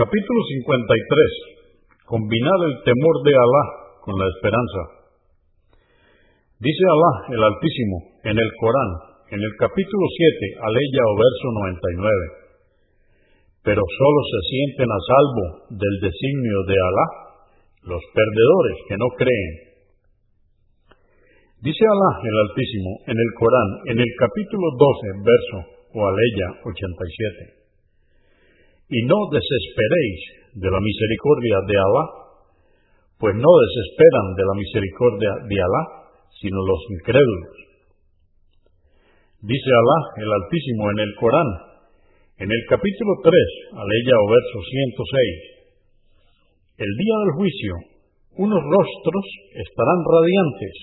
Capítulo 53. Combinar el temor de Alá con la esperanza. Dice Alá el Altísimo en el Corán, en el capítulo 7, aleya o verso 99. Pero solo se sienten a salvo del designio de Alá los perdedores que no creen. Dice Alá el Altísimo en el Corán, en el capítulo 12, verso o aleya 87 y no desesperéis de la misericordia de Alá, pues no desesperan de la misericordia de Alá, sino los incrédulos. Dice Alá el Altísimo en el Corán, en el capítulo 3, aleya o verso 106, el día del juicio, unos rostros estarán radiantes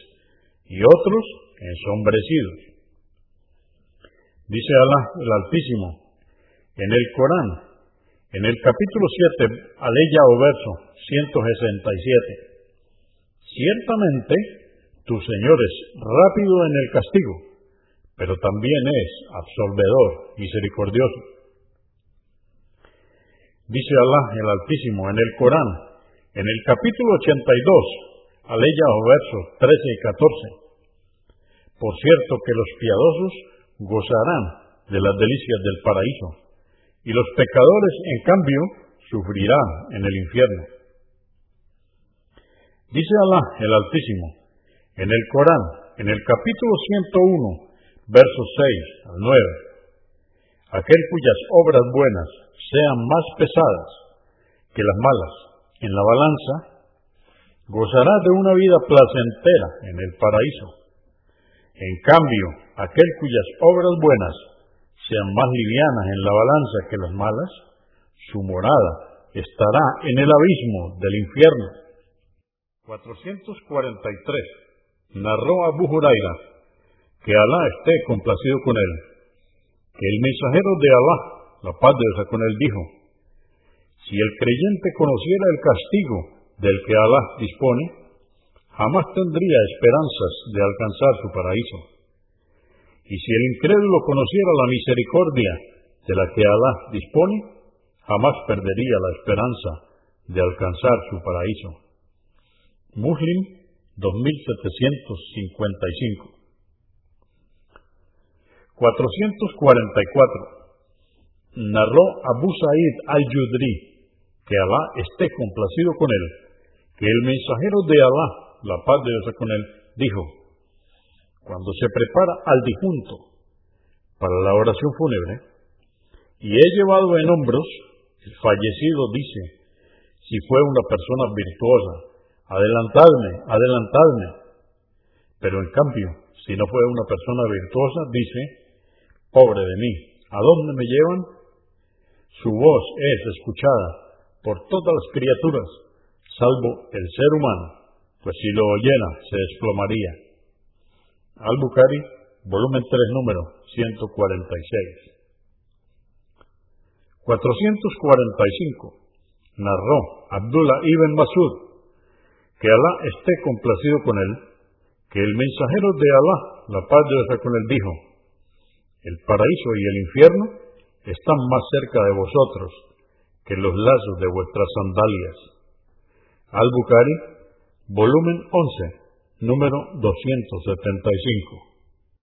y otros ensombrecidos. Dice Alá el Altísimo en el Corán, en el capítulo 7, aleya o verso 167, ciertamente tu Señor es rápido en el castigo, pero también es absolvedor, misericordioso. Dice Alá el Altísimo en el Corán, en el capítulo 82, aleya o versos 13 y 14. Por cierto que los piadosos gozarán de las delicias del paraíso y los pecadores, en cambio, sufrirán en el infierno. Dice Alá el Altísimo en el Corán, en el capítulo 101, versos 6 al 9, aquel cuyas obras buenas sean más pesadas que las malas en la balanza, gozará de una vida placentera en el paraíso. En cambio, aquel cuyas obras buenas sean más livianas en la balanza que las malas, su morada estará en el abismo del infierno. 443. Narró Abu Huraira, que Alá esté complacido con él, que el mensajero de Alá, la paz de Dios con él, dijo, si el creyente conociera el castigo del que Alá dispone, jamás tendría esperanzas de alcanzar su paraíso. Y si el incrédulo conociera la misericordia de la que Alá dispone, jamás perdería la esperanza de alcanzar su paraíso. Muslim 2755 444 Narró Abu Sa'id al-Yudri, que Alá esté complacido con él, que el mensajero de Alá, la paz de Dios con él, dijo, cuando se prepara al difunto para la oración fúnebre, y he llevado en hombros, el fallecido dice, si fue una persona virtuosa, adelantadme, adelantadme. Pero en cambio, si no fue una persona virtuosa, dice, pobre de mí, ¿a dónde me llevan? Su voz es escuchada por todas las criaturas, salvo el ser humano, pues si lo oyera se desplomaría. Al-Bukhari, volumen 3, número 146. 445. Narró Abdullah ibn Masud, que Alá esté complacido con él, que el mensajero de Alá, la paz de Dios con él, dijo, el paraíso y el infierno están más cerca de vosotros que los lazos de vuestras sandalias. Al-Bukhari, volumen 11, número 275.